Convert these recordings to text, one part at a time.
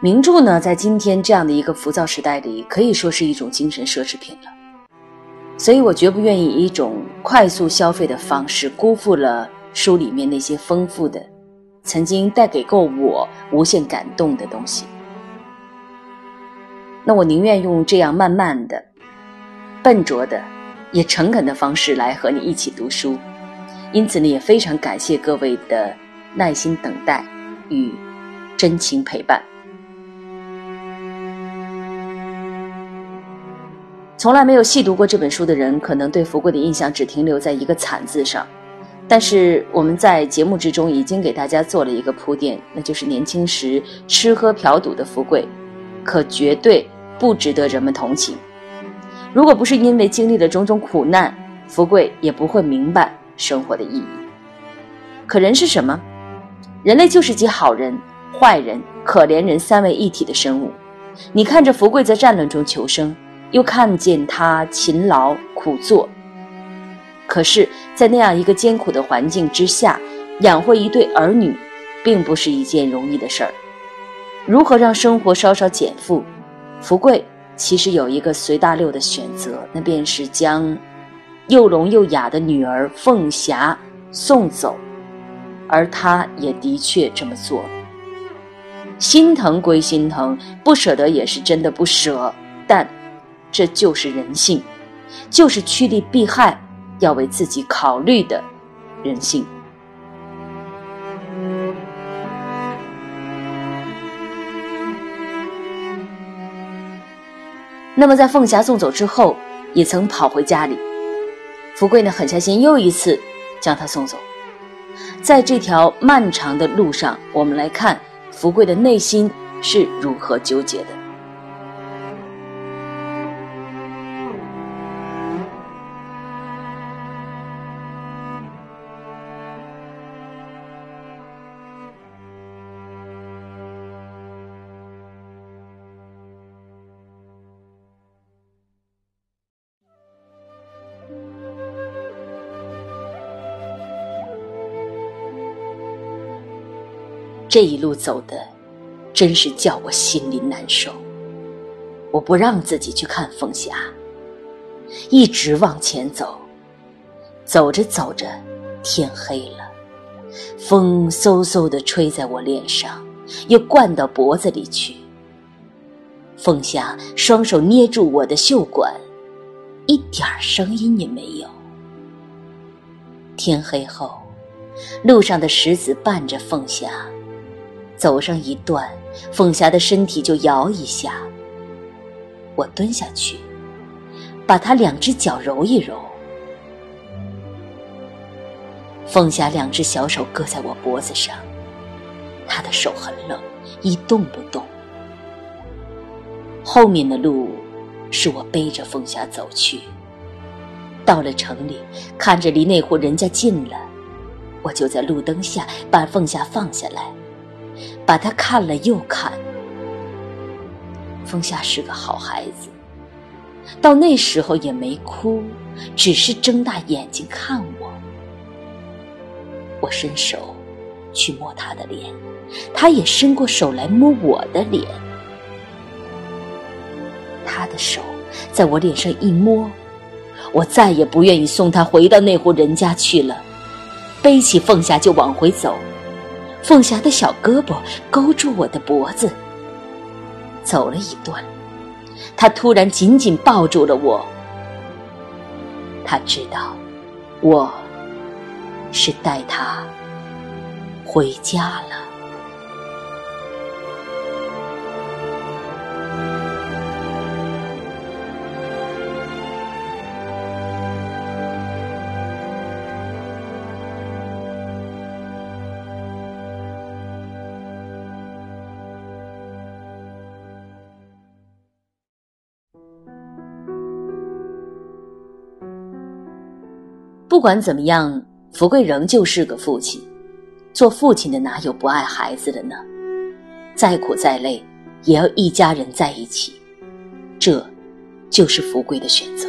名著呢，在今天这样的一个浮躁时代里，可以说是一种精神奢侈品了。所以我绝不愿意以一种快速消费的方式辜负了书里面那些丰富的、曾经带给过我无限感动的东西。那我宁愿用这样慢慢的、笨拙的、也诚恳的方式来和你一起读书。因此呢，也非常感谢各位的耐心等待与真情陪伴。从来没有细读过这本书的人，可能对福贵的印象只停留在一个“惨”字上。但是我们在节目之中已经给大家做了一个铺垫，那就是年轻时吃喝嫖赌的福贵，可绝对不值得人们同情。如果不是因为经历了种种苦难，福贵也不会明白生活的意义。可人是什么？人类就是集好人、坏人、可怜人三位一体的生物。你看着福贵在战乱中求生。又看见他勤劳苦做，可是，在那样一个艰苦的环境之下，养活一对儿女，并不是一件容易的事儿。如何让生活稍稍减负？福贵其实有一个随大溜的选择，那便是将又聋又哑的女儿凤霞送走，而他也的确这么做。心疼归心疼，不舍得也是真的不舍，但。这就是人性，就是趋利避害，要为自己考虑的人性。那么，在凤霞送走之后，也曾跑回家里。福贵呢，狠下心，又一次将她送走。在这条漫长的路上，我们来看福贵的内心是如何纠结的。这一路走的，真是叫我心里难受。我不让自己去看凤霞，一直往前走。走着走着，天黑了，风嗖嗖的吹在我脸上，又灌到脖子里去。凤霞双手捏住我的袖管，一点声音也没有。天黑后，路上的石子伴着凤霞。走上一段，凤霞的身体就摇一下。我蹲下去，把她两只脚揉一揉。凤霞两只小手搁在我脖子上，她的手很冷，一动不动。后面的路是我背着凤霞走去。到了城里，看着离那户人家近了，我就在路灯下把凤霞放下来。把他看了又看，风夏是个好孩子，到那时候也没哭，只是睁大眼睛看我。我伸手去摸他的脸，他也伸过手来摸我的脸。他的手在我脸上一摸，我再也不愿意送他回到那户人家去了，背起凤霞就往回走。凤霞的小胳膊勾住我的脖子，走了一段，他突然紧紧抱住了我。他知道，我是带他回家了。不管怎么样，福贵仍旧是个父亲。做父亲的哪有不爱孩子的呢？再苦再累，也要一家人在一起。这，就是福贵的选择。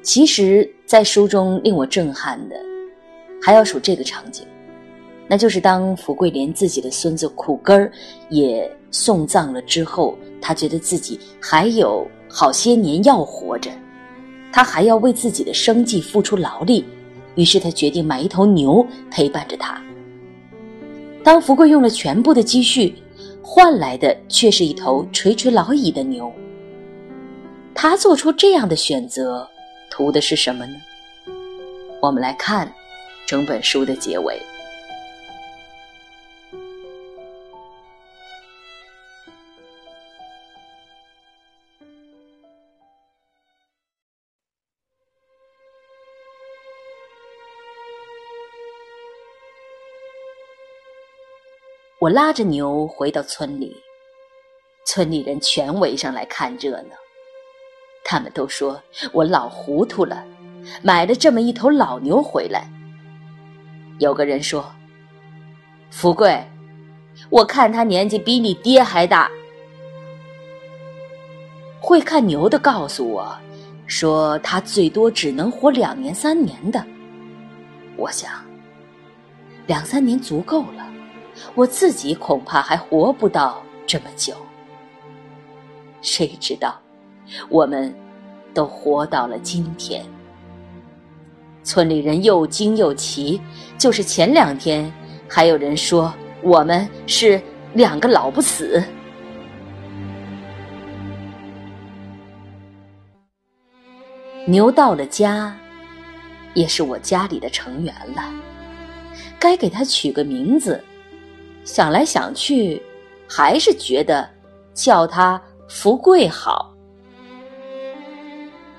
其实，在书中令我震撼的，还要数这个场景：那就是当福贵连自己的孙子苦根儿也送葬了之后，他觉得自己还有好些年要活着，他还要为自己的生计付出劳力，于是他决定买一头牛陪伴着他。当福贵用了全部的积蓄，换来的却是一头垂垂老矣的牛。他做出这样的选择，图的是什么呢？我们来看整本书的结尾。我拉着牛回到村里，村里人全围上来看热闹。他们都说我老糊涂了，买了这么一头老牛回来。有个人说：“富贵，我看他年纪比你爹还大。”会看牛的告诉我，说他最多只能活两年三年的。我想，两三年足够了。我自己恐怕还活不到这么久，谁知道，我们都活到了今天。村里人又惊又奇，就是前两天还有人说我们是两个老不死。牛到了家，也是我家里的成员了，该给他取个名字。想来想去，还是觉得叫他福贵好。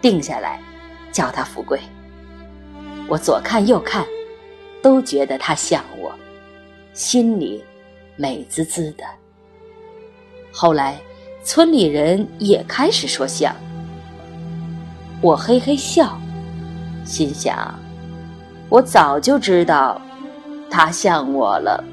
定下来，叫他福贵。我左看右看，都觉得他像我，心里美滋滋的。后来，村里人也开始说像。我嘿嘿笑，心想：我早就知道他像我了。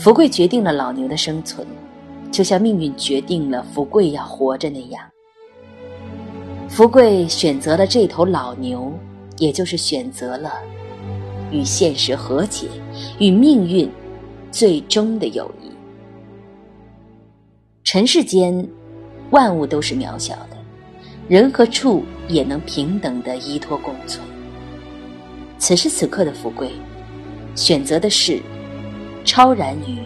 福贵决定了老牛的生存，就像命运决定了福贵要活着那样。福贵选择了这头老牛，也就是选择了与现实和解，与命运最终的友谊。尘世间，万物都是渺小的，人和畜也能平等的依托共存。此时此刻的福贵，选择的是。超然于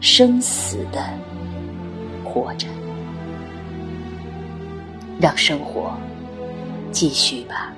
生死的活着，让生活继续吧。